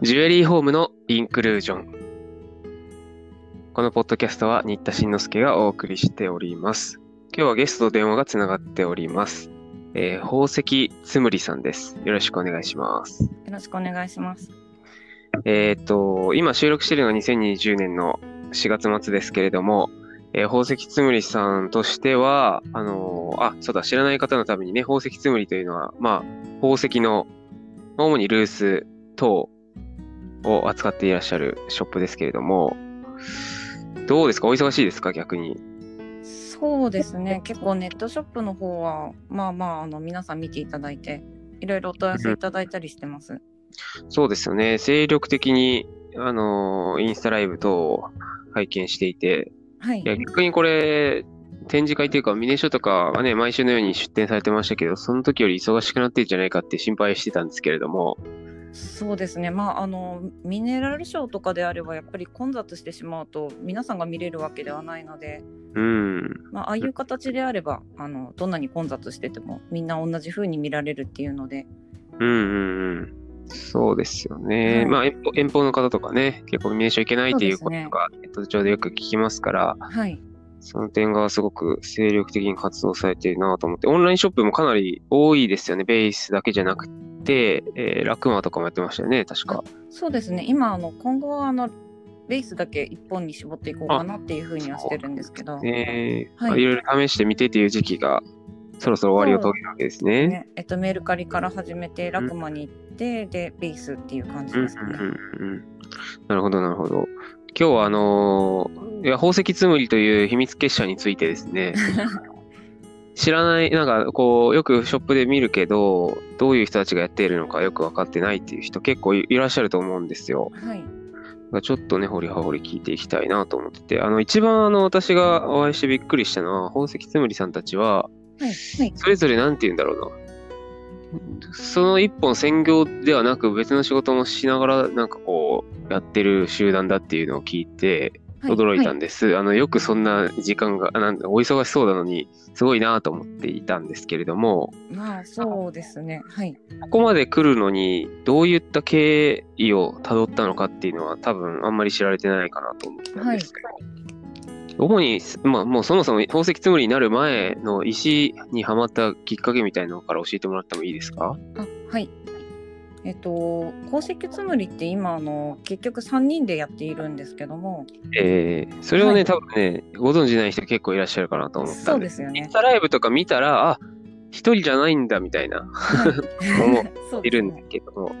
ジュエリーホームのインクルージョン。このポッドキャストは新田慎之介がお送りしております。今日はゲストと電話がつながっております。えー宝石つむりさんです。よろしくお願いします。よろしくお願いします。えっ、と、今収録しているのが2020年の4月末ですけれども、えー宝石つむりさんとしては、あのーあ、そうだ、知らない方のためにね、宝石つむりというのは、まあ、宝石の、主にルース等を扱っていらっしゃるショップですけれども、どうですか？お忙しいですか？逆に。そうですね。結構ネットショップの方は、まあまあ、あの、皆さん見ていただいて、いろいろお問い合わせいただいたりしてます。そうですよね。精力的に、あのーインスタライブ等を拝見していて、はいい。や、逆にこれ、展示会というか、ミネ書とかはね、毎週のように出展されてましたけど、その時より忙しくなってるんじゃないかって心配してたんですけれども、そうですね。まあ、あの、ミネラルショーとかであれば、やっぱり混雑してしまうと、皆さんが見れるわけではないので、うん、まあ、ああいう形であれば、あの、どんなに混雑してても、みんな同じ風に見られるっていうので、うん、うん、うん。そうですよね。はいまあ遠方、遠方の方とかね、結構ミネ書行けないっていうこととか、ネット上でよく聞きますから、はい。その点がすごく精力的に活動されてるなと思って、オンラインショップもかなり多いですよね。ベースだけじゃなくて、えーラクマとかもやってましたよね、確か。そうですね。今、あの、今後は、あの、ベースだけ一本に絞っていこうかなっていうふうにはしてるんですけど、ねえ、はいいろいろ試してみてっていう時期が、そろそろ終わりを遂げるわけですね。ねえっと、メルカリから始めて、ラクマに行って、で、ベースっていう感じうんうんですかね。うんうんなるほど、なるほど。今日は、あのーいや宝石つむりという秘密結社についてですね、知らない、なんかこう、よくショップで見るけど、どういう人たちがやっているのかよく分かってないっていう人結構いいらっしゃると思うんですよ。はい。ちょっとね、掘り葉掘り聞いていきたいなと思ってて、あの、一番あの、私がお会いしてびっくりしたのは、宝石つむりさんたちは、はい。はい。それぞれなんて言うんだろうな。その一本専業ではなく別の仕事もしながらなんかこうやってる集団だっていうのを聞いてはい驚いたはんです。あのよくそんな時間が、あなんだお忙しそうなのにすごいなと思っていたんですけれども、まあ、そうですね。はい。ここまで来るのにどういった経緯をたどったのかっていうのは多分あんまり知られてないかなと思ったんですけど。主に、まあ、もうそもそも宝石つむりになる前の石にはまったきっかけみたいなのから教えてもらってもいいですか？あ、はい。えっと、宝石つむりって今、あの、結局3人でやっているんですけども、えー、それをね、はい多分ね、ご存知ない人結構いらっしゃるかなと思ったんそうですよねインス。タライブとか見たら、あ、一人じゃないんだみたいな、はい思いるんだですね。けども。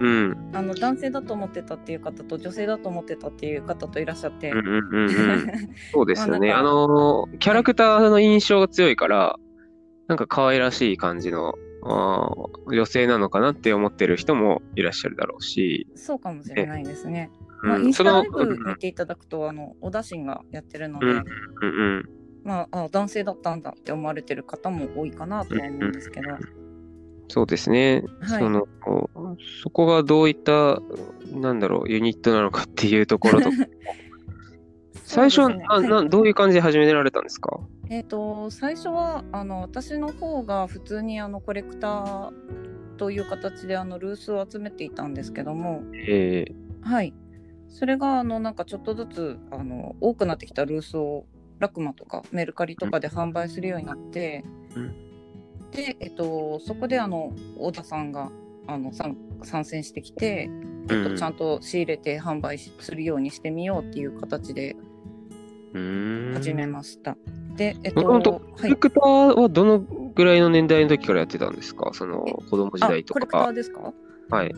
うん。あの、男性だと思ってたっていう方と、女性だと思ってたっていう方といらっしゃって、うんうんうんうん。そうですよね。あまあのー、キャラクターの印象が強いから、なんか可愛らしい感じの、あー女性なのかなって思ってる人もいらっしゃるだろうし、そうかもしれないですね。まあ、うん、インスタライうんブ見ていただくと、あの、おだしんがやってるので、うんうんうん。まあ、あ男性だったんだって思われてる方も多いかなとは思うんですけど、そうですね。はい。その、そこがどういった、なんだろう、ユニットなのかっていうところと 最初は、ななどういう感じで始められたんですか？えっ、と最初はあの私の方が普通にあのコレクターという形であのルースを集めていたんですけども、えはい、それがあのなんかちょっとずつあの多くなってきたルースをラクマとかメルカリとかで販売するようになって、うん。で、えっと、そこであの小田さんがあの参参戦してきて、と、うん。ちゃんと仕入れて販売しするようにしてみようっていう形でー、うーん。始めました。で、えっもともとと、コレクターはどのぐらいの年代の時からやってたんですか？そのえ子供時代とあコレクターか。ですか？はい。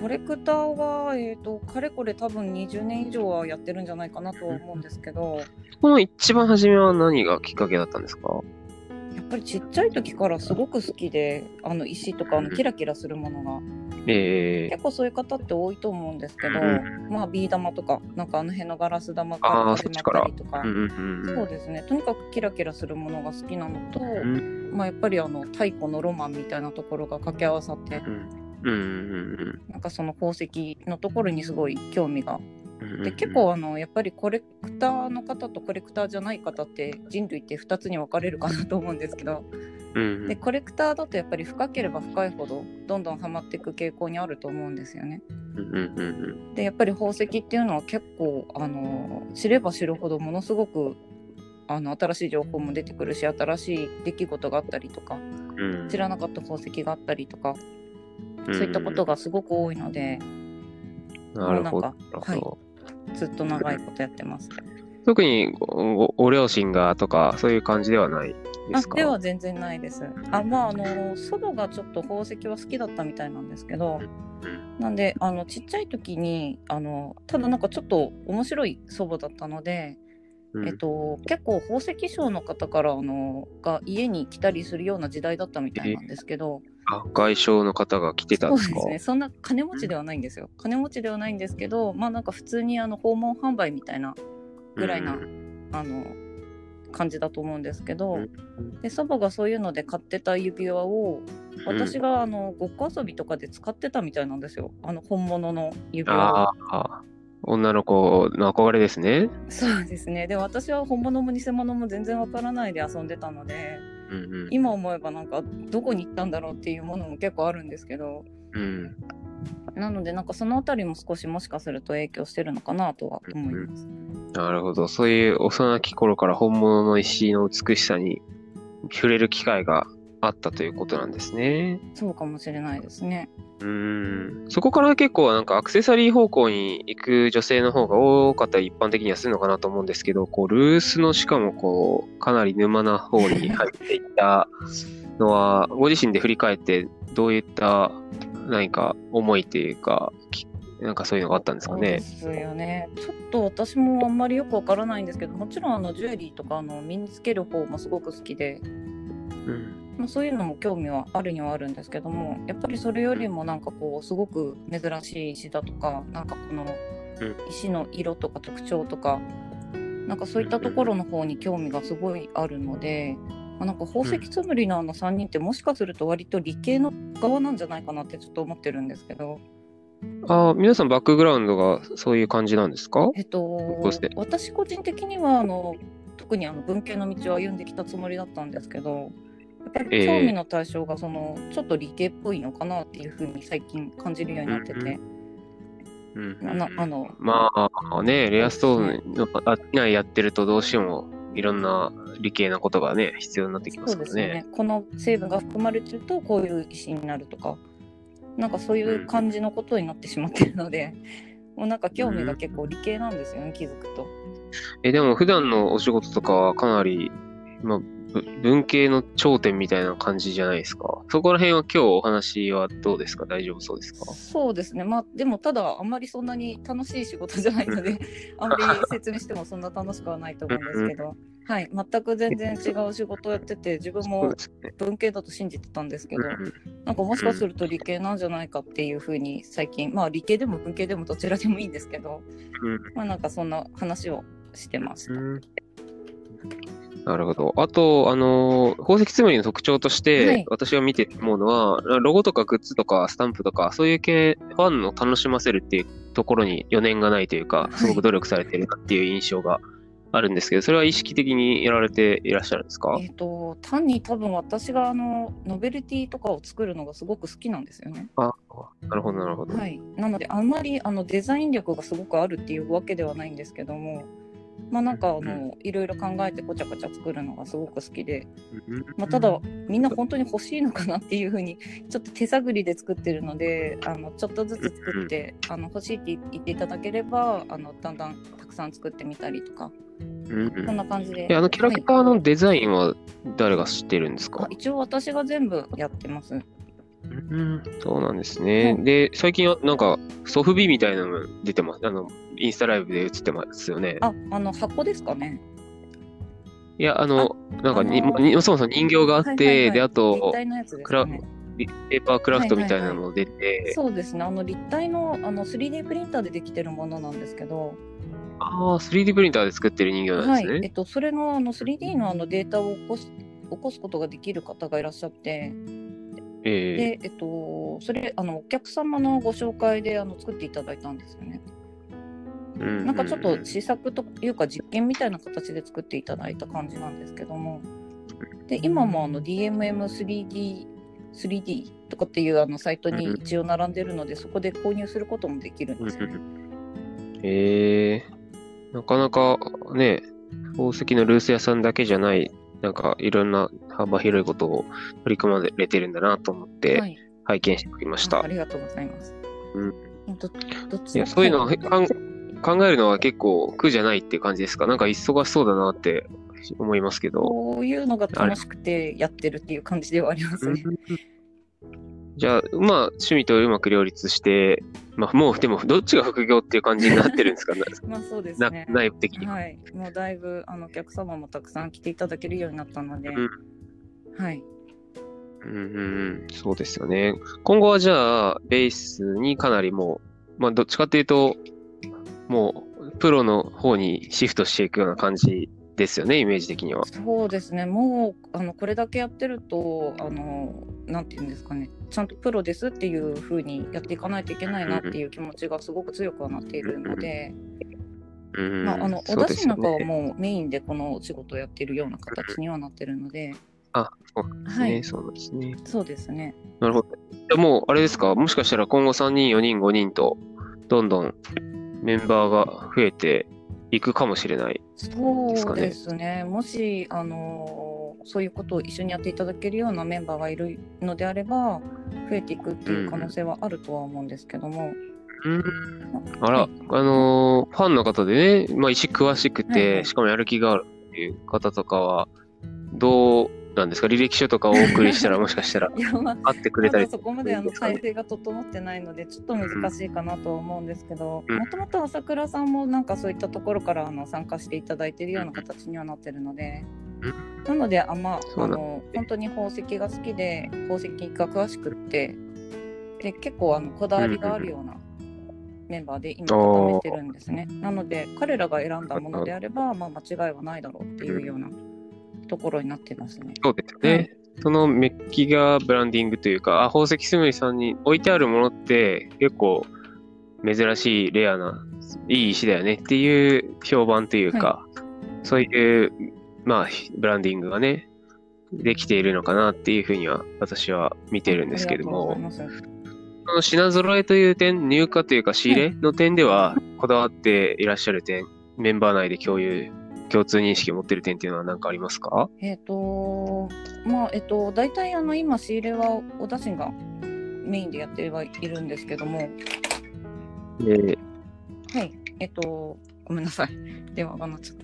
コレクターは、えー、とかれこれ多分20年以上はやってるんじゃないかなとは思うんですけど。この一番初めは何がきっかけだったんですか？やっぱりちっちゃい時からすごく好きであの石とかあのキラキラするものがええ。結構そういう方って多いと思うんですけど、うんまあビー玉とかなんかあの辺のガラス玉から始まったりとか。うんうんうんそうですね。とにかくキラキラするものが好きなのと、ん。まあ、やっぱりあの太古のロマンみたいなところが掛け合わさってなんかその宝石のところにすごい興味が。うんで結構あのやっぱりコレクターの方とコレクターじゃない方って人類って2つに分かれるかなと思うんですけどうんでコレクターだとやっぱり深ければ深いほどどんどんハマっていく傾向にあると思うんですよね。でやっぱり宝石っていうのは結構あの知れば知るほどものすごくあの新しい情報も出てくるし新しい出来事があったりとか。知らなかった宝石があったりとか、うんそういったことがすごく多いのでなるほど。もうなんかなるほどずっと長いことやってます。特にごごご両親がとかそういう感じではない？ですか？あでは全然ないです。あまああの祖母がちょっと宝石は好きだったみたいなんですけど、うんなんであのちっちゃい時にあのただなんかちょっと面白い祖母だったので、うん。えっと、結構宝石商の方からあのが家に来たりするような時代だったみたいなんですけど、あ外商の方が来てたんですか？そうですね。そんな金持ちではないんですよ。金持ちではないんですけどまあなんか普通にあの訪問販売みたいなぐらいな、うん。あの感じだと思うんですけど、うんで祖母がそういうので買ってた指輪を私があのごっこ遊びとかで使ってたみたいなんですよあの本物の指輪あ、女の子の憧れですね。そうですねで私は本物も偽物も全然わからないで遊んでたのでうんうん。今思えばなんかどこに行ったんだろうっていうものも結構あるんですけどうん。なのでなんかそのあたりも少しもしかすると影響してるのかなとは思います。なるほど。そういう幼き頃から本物の石の美しさに触れる機会があったということなんですね。そうかもしれないですね。うーん。そこから結構なんかアクセサリー方向に行く女性の方が多かったり一般的にはするのかなと思うんですけど、こう、ルースのしかもこう、かなり沼な方に入っていったのは、ご自身で振り返ってどういった何か思いというか、きなんかそういうのがあったんですかねそうで。すよね。ちょっと私もあんまりよくわからないんですけど、もちろんあのジュエリーとかあの身につける方もすごく好きで、うん。まあ、そういうのも興味はあるにはあるんですけども、やっぱりそれよりもなんかこうすごく珍しい石だとか、なんかこのうん石の色とか特徴とか、なんかそういったところの方に興味がすごいあるので、まあ、なんか宝石つむりのあの3人ってもしかすると割と理系の側なんじゃないかなってちょっと思ってるんですけど。ああ、皆さんバックグラウンドがそういう感じなんですか？えっと私個人的にはあの特にあの文系の道を歩んできたつもりだったんですけどやっぱり興味の対象がその、ちょっと理系っぽいのかなっていうふうに最近感じるようになってて、うんななあのまあね、レアストーンの商いやってるとどうしてもいろんな理系なことがね、必要になってきまそすからね。うですよねこの成分が含まれてるとこういう石になるとかなんかそういう感じのことになってしまってるので、もうなんか興味が結構理系なんですよね、気づくと。え、でも普段のお仕事とかはかなり、まあ、ぶ文系の頂点みたいな感じじゃないですか。そこら辺は今日お話はどうですか？大丈夫そうですか？そうですね。まあでもただあんまりそんなに楽しい仕事じゃないので、あんまり説明してもそんな楽しくはないと思うんですけど、はい、全く全然違う仕事をやってて自分も。文系だと信じてたんですけど、うんなんかもしかすると理系なんじゃないかっていうふうに最近、まあ理系でも文系でもどちらでもいいんですけど、うんまあなんかそんな話をしてました。うんなるほど。あと、あのー宝石つむりの特徴として、はい私が見て思うのは、ロゴとかグッズとかスタンプとか、そういう系、ファンを楽しませるっていうところに余念がないというか、いすごく努力されてるなっていう印象があるんですけど、それは意識的にやられていらっしゃるんですか？えっ、と単に多分私があのノベルティとかを作るのがすごく好きなんですよね。あ、なるほど、なるほど。はい、なのであんまりあのデザイン力がすごくあるっていうわけではないんですけどもまあなんかあのいろいろ考えてこちゃこちゃ作るのがすごく好きで、うん。まあ、ただみんな本当に欲しいのかなっていうふうに ちょっと手探りで作ってるのであのちょっとずつ作ってあの欲しいって言っていただければあのだんだんたくさん作ってみたりとか。うんうん。こんな感じで。えあのキャラクターのデザインは誰が知ってるんですか、あ一応私が全部やってます。うん、そうなんですね。うんで、最近はなんかソフビみたいなのも出てます。あの、インスタライブで映ってますよね。ああの箱ですかね。いや、あの、なんかに、あのーにそもそも人形があって、はいはいはいで、あ立と、体のやつですクラ。ペーパークラフトみたいなのも出て、そうですねあの立体のあの 3D プリンターでできてるものなんですけど、ああ、3D プリンターで作ってる人形なんですね。はいえっと、それのあの 3D のあのデータを起こす起こすことができる方がいらっしゃってえで、えっと、それあのお客様のご紹介であの作っていただいたんですよね。なんかちょっうんと試作というか実験みたいな形で作っていただいた感じなんですけども。で今もあの DMM3D 3D とかっていうあのサイトに一応並んでるので、そこで購入することもできるんですよね。へえ。なかなかね、宝石のルース屋さんだけじゃない、なんかいろんな幅広いことを取り組まれてるんだなと思ってはい、拝見しておりました。あありがとうございます。うん。どどっちそういうの考えるのは結構苦じゃないっていう感じですか？なんか忙しそうだなって思いますけど。こういうのが楽しくてやってるっていう感じではありますね。じゃあ、まあ、趣味とうまく両立して、まあ、もう、でも、どっちが副業っていう感じになってるんですか？なまあそうですなね。内部的に。はい、もうだいぶあのお客様もたくさん来ていただけるようになったので、うんはい、うんうんうん、そうですよね。今後はじゃあ、ベースにかなりもう、まあ、どっちかっていうと、もう、プロの方にシフトしていくような感じですよね、イメージ的には。そうですね。もうあのこれだけやってるとあのなんていうんですかね、ちゃんとプロですっていう風にやっていかないといけないなっていう気持ちがすごく強くはなっているので、うんうん、まああのお出汁なんかは。もうメインでこのお仕事をやっているような形にはなってるので、あ、そうですね、はいそうですね。そうですね。なるほど。じゃあもう、あれですか、もしかしたら今後3人、4人、5人と、どんどんメンバーが増えていくかもしれない。そうですね。もしあのそういうことを一緒にやっていただけるようなメンバーがいるのであれば増えていくっていう可能性はあるとは思うんですけども、うん。あら、はい。あのーファンの方でね、まあ、石詳しくて、はいはい。しかもやる気があるっていう方とかは、どうなんですか？履歴書とかをお送りしたら、もしかしたら。あ会ってくれたり。まだそこまであの体制が整ってないのでちょっと難しいかなとは思うんですけどうん。もともと朝倉さんもなんかそういったところからあの参加していただいているような形にはなってるので、なのであんまあの本当に宝石が好きで宝石が詳しくってで結構あのこだわりがあるようなメンバーで今固めてるんですね。なので彼らが選んだものであれば、まあ、間違いはないだろうっていうようなところになってますね。そうですよね。はいそのメッキがブランディングというか、あ、宝石スムリさんに置いてあるものって結構珍しい、レアな、いい石だよねっていう評判というか、そういう、まあ、ブランディングがね、できているのかなっていうふうには私は見てるんですけどもその品揃えという点、入荷というか仕入れの点では、こだわっていらっしゃる点、メンバー内で共有、共通認識を持ってる点っていうのは何かありますか？えっ、とまあえっ、と大体あの今仕入れはお出汁がメインでやってはいるんですけども。で、はい。えっ、とごめんなさい。電話が鳴っちゃっ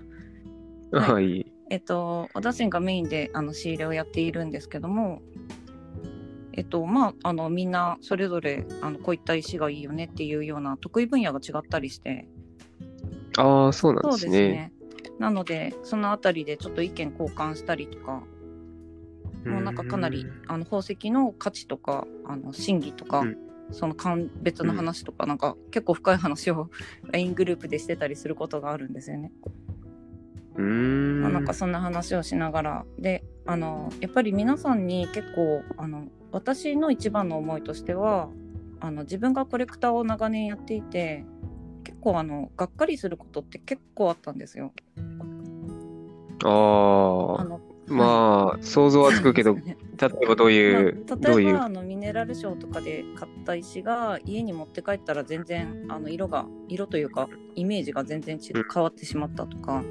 た。はい。はい。えっ、とお出汁がメインであの仕入れをやっているんですけども。えっとまああのみんなそれぞれあのこういった石がいいよねっていうような得意分野が違ったりして。ああ、そうなんそうですね。なのでそのあたりでちょっと意見交換したりとかもうなんかかなりあの宝石の価値とかあの真偽とか、うんその鑑別の話とか、なんか結構深い話を LINE グループでしてたりすることがあるんですよね。うーん。まあ、なんかそんな話をしながらであのやっぱり皆さんに結構あの私の一番の思いとしてはあの自分がコレクターを長年やっていて結構あのがっかりすることって結構あったんですよ。ああ、まあ、想像はつくけど、例えばどういう、まあ、例えば、あのミネラルショーとかで買った石が家に持って帰ったら全然あの色が色というかイメージが全然変わってしまったとか、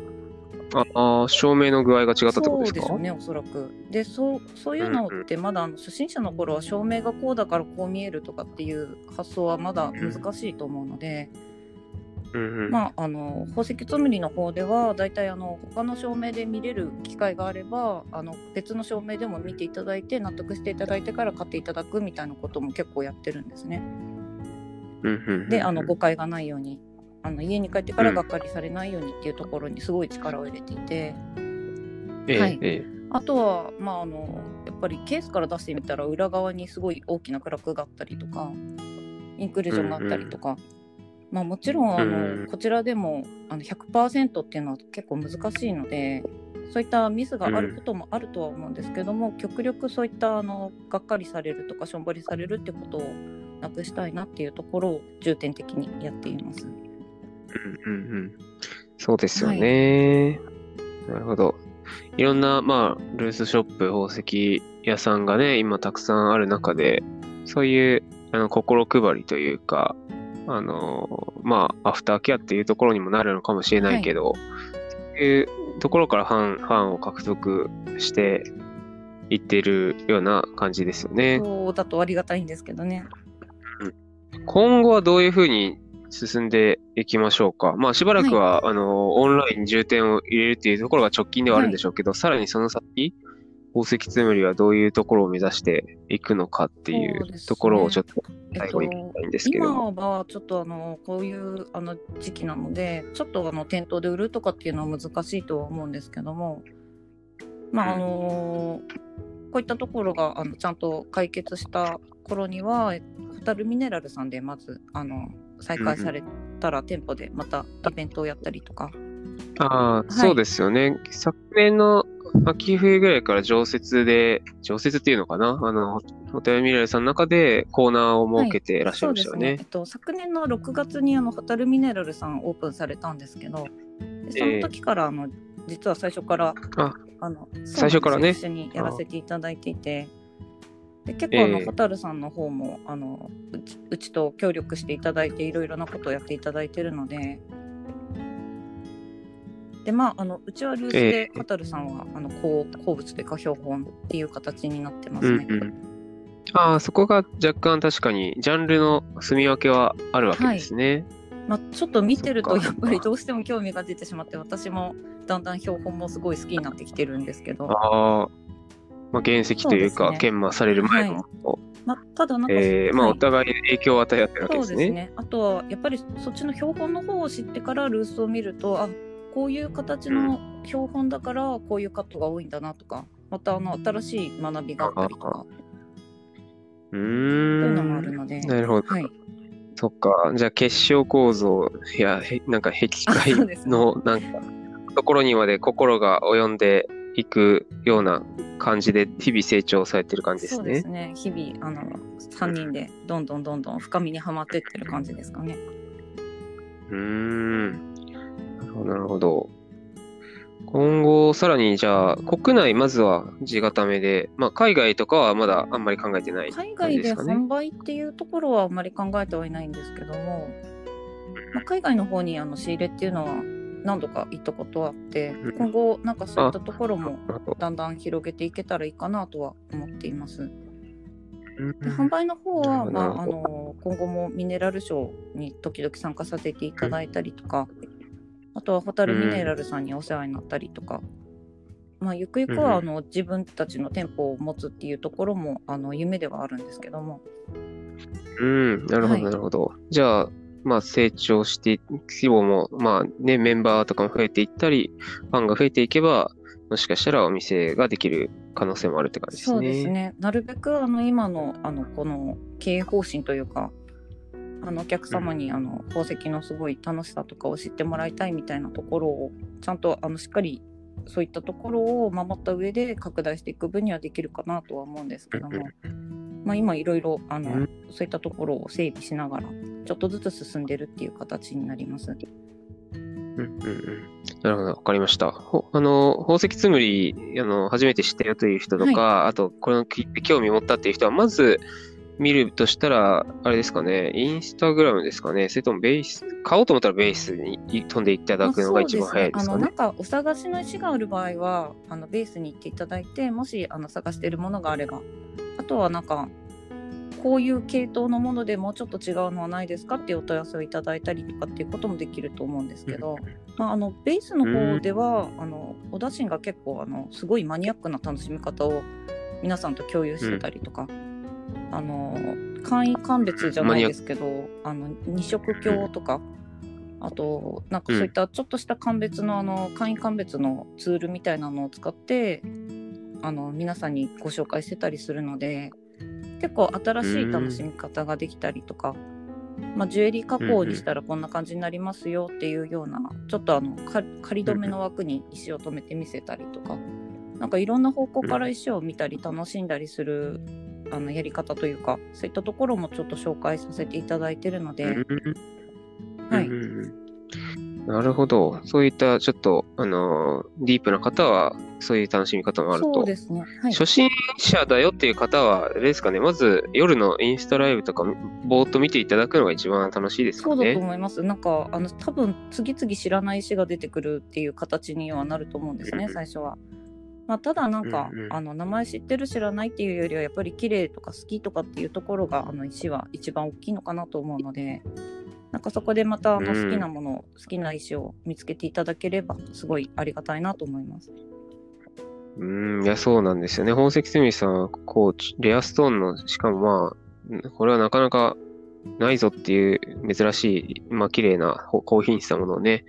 ああー、照明の具合が違ったってことですか？そうですよねおそらく。でそうそういうのってまだあの初心者の頃は照明がこうだからこう見えるとかっていう発想はまだ難しいと思うので、うんうん。まああの宝石つむりの方ではだいたいあの他の照明で見れる機会があればあの別の照明でも見ていただいて納得していただいてから買っていただくみたいなことも結構やってるんですね。うんうんうんであの誤解がないようにあの家に帰ってからがっかりされないようにっていうところにすごい力を入れていて。ええはいえあとは、まあ、あのやっぱりケースから出してみたら裏側にすごい大きなクラックがあったりとかインクルージョンがあったりとか、まあ、もちろんあの、うんこちらでもあの100%っていうのは結構難しいのでそういったミスがあることもあるとは思うんですけども、極力そういったあのがっかりされるとかしょんぼりされるってことをなくしたいなっていうところを重点的にやっています。うんうんうん。そうですよね。なるほど。いろんな、まあ、ルースショップ、宝石屋さんがね、今たくさんある中で、そういうあの心配りというか、あの、まあ、アフターケアっていうところにもなるのかもしれないけど、そういうところからファン、ファンを獲得していってるような感じですよね。そうだとありがたいんですけどね。今後はどういうふうに進んでいきましょうか。まあ、しばらくは、あの、オンラインに重点を入れるっていうところが直近ではあるんでしょうけど、さらにその先、宝石つむりはどういうところを目指していくのかっていそうところをちょっとえっ最後に聞きたいんですけど。今はちょっとあのこういうあの時期なのでちょっとあの店頭で売るとかっていうのは難しいとは思うんですけどもまああのこういったところがあのちゃんと解決した頃にはホタルミネラルさんでまずあの再開されたら店舗でまたイベントをやったりとかああ、そうですよね。昨年の秋冬ぐらいから常設で、常設っていうのかな？あの、ホテルミラルさんの中でコーナーを設けてい。らっしゃいましたよね。そうですね、えっと、昨年の6月にあのホタルミネラルさんオープンされたんですけどでその時からあの、実は最初からああの最初からね。一緒にやらせていただいていて。で結構あの、ええ。ホタルさんの方もあのうちうちと協力していただいていろいろなことをやっていただいてるので。でまあ、あのうちはルースえでえホタルさんはあの好好物というか標本っていう形になってますね。うんうん。ああ、そこが若干確かにジャンルの住み分けはあるわけですね。まあ、ちょっと見てるとやっぱりどうしても興味が出てしまって私もだんだん標本もすごい好きになってきてるんですけど、ああ、まあ、原石というか、ね。研磨される前の。はもの、まあ、ただなんか、えーまあ、はい。お互いに影響を与え合ってるわけそうですね。ですね。あとはやっぱりそっちの標本の方を知ってからルースを見るとあこういう形の標本だからこういうカットが多いんだなとかまたあの新しい学びがあったりとかうそういうのもあ。るので、なるほど。はい、そっか。じゃあ結晶構造や、へなんか壁界のなんか、ところにまで心が及んでいくような感じで日々成長されてる感じですねそうです。ね日々あの3人でどんどんどんどん深みにはまってってる感じですかね。うーん。なるほど。今後、さらにじゃあ、国内まずは地固めで、まあ、海外とかはまだあんまり考えてない海感じ外で。販売っていうところはあんまり考えてはいないんですけども、まあ、海外の方にあの仕入れっていうのは何度か行ったことはあってうん今後なんかそういったところもだんだん広げていけたらいいかなとは思っています。うんで販売の方は、まあ、あの今後もミネラルショーに時々参加させていただいたりとか、あとはホタルミネラルさんにお世話になったりとか、まあ、ゆくゆくはあうん。の自分たちの店舗を持つっていうところもあの夢ではあるんですけども、うん、なるほど、はい。なるほど。じゃあ、まあ、成長して、規模も、まあね、メンバーとかも増えていったり、ファンが増えていけば、もしかしたらお店ができる可能性もあるって感じですね。そうですね。なるべくあの今のあのこの経営方針というかあのお客様にあの宝石のすごい楽しさとかを知ってもらいたいみたいなところをちゃんとあのしっかりそういったところを守った上で拡大していく分にはできるかなとは思うんですけども、まあ、今いろいろあの、うんそういったところを整備しながらちょっとずつ進んでるっていう形になります。うんうんうん。なるほど、わかりました。ほあの、宝石つむり、あの、初めて知ったよという人とか、あと、これを聞いて興味持ったっていう人は、まず、見るとしたら、あれですかね、インスタグラムですかね、それともベース、買おうと思ったらベースに飛んでいただくのが一番早いですかね。あのなん。かお探しの石がある場合はあのベースに行っていただいてもしあの探しているものがあれば。あとはなんかこういう系統のものでもうちょっと違うのはないですかっていうお問い合わせをいただいたりとかっていうこともできると思うんですけど、まあ、あのベースの方では、あのおだしんが結構あのすごいマニアックな楽しみ方を皆さんと共有してたりとか、あの簡易鑑別じゃないですけどあの二色鏡とか。あとなんかそういったちょっとした鑑別のあの簡易鑑別のツールみたいなのを使ってあの皆さんにご紹介してたりするので結構新しい楽しみ方ができたりとか、まあ、ジュエリー加工にしたらこんな感じになりますよっていうようなちょっとあのか仮止めの枠に石を止めて見せたりとかなんかいろんな方向から石を見たり楽しんだりするあのやり方というかそういったところもちょっと紹介させていただいてるので。はいうんうんうんなるほど。そういったちょっと、あのー、ディープな方は、そういう楽しみ方もあると。そうですね。はい。初心者だよっていう方は、あれですかね、まず夜のインスタライブとか、ぼーっと見ていただくのが一番楽しいですかそうだとね。思います。なんか、あの、多分、次々知らない石が出てくるっていう形にはなると思うんですね、うん最初は。まあ、ただなんか、うんうんあの名前知ってる知らないっていうよりはやっぱり綺麗とか好きとかっていうところがあの石は一番大きいのかなと思うのでなんかそこでまたあのうん好きなもの、好きな石を見つけていただければすごいありがたいなと思います。うーん、いや、そうなんですよね。宝石つみさんは、こう、レアストーンの、しかもまあ、これはなかなかないぞっていう珍しい、まあ、綺麗なほ高品質なものをね、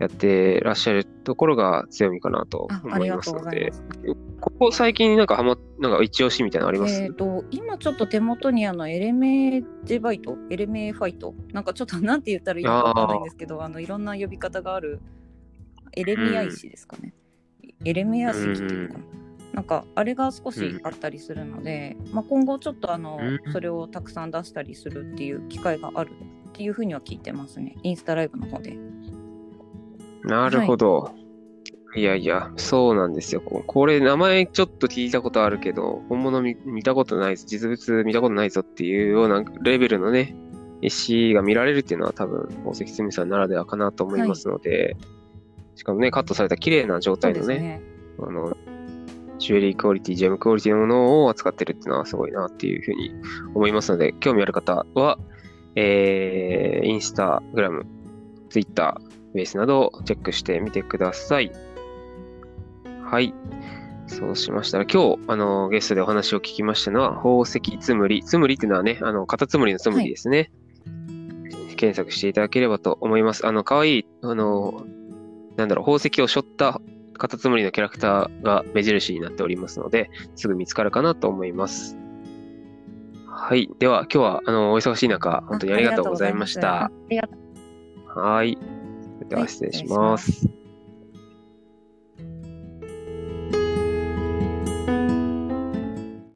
やってらっしゃるところが強みかなと思いますので。ここ最近なんかハマ、なんか一押しみたいなのあります、えー、と今ちょっと手元にあのエレメジェバイト？エレメファイト？なんかちょっとなんて言ったらいいのかわかんないんですけどあのいろんな呼び方があるエレミア石ですかね、エレメア石っていうのかな、なんかあれが少しあったりするので、まあ、今後ちょっとあの、うん。それをたくさん出したりするっていう機会があるっていうふうには聞いてますね。インスタライブの方でなるほど。い、やいや、そうなんですよ。ここれ、名前ちょっと聞いたことあるけど、本物見見たことないぞ、実物見たことないぞっていうようなレベルのね、石が見られるっていうのは多分、宝石つみさんならではかなと思いますので、しかもね、カットされた綺麗な状態のね、ねあの、ジュエリークオリティ、ジェムクオリティのものを扱ってるっていうのはすごいなっていうふうに思いますので、興味ある方は、えー、インスタグラム、ツイッター、ベースなどをチェックしてみてください。はい。そうしましたら、今日、あの、ゲストでお話を聞きましたのは、宝石つむり。つむりっていうのはね、あの、カタツムリのつむりですね。検索していただければと思います。あの、かわいい、あの、なんだろう、宝石を背負ったカタツムリのキャラクターが目印になっておりますので、すぐ見つかるかなと思います。はい。では、今日は、あの、お忙しい中、本当にありがとうございました。はい。では、失礼します。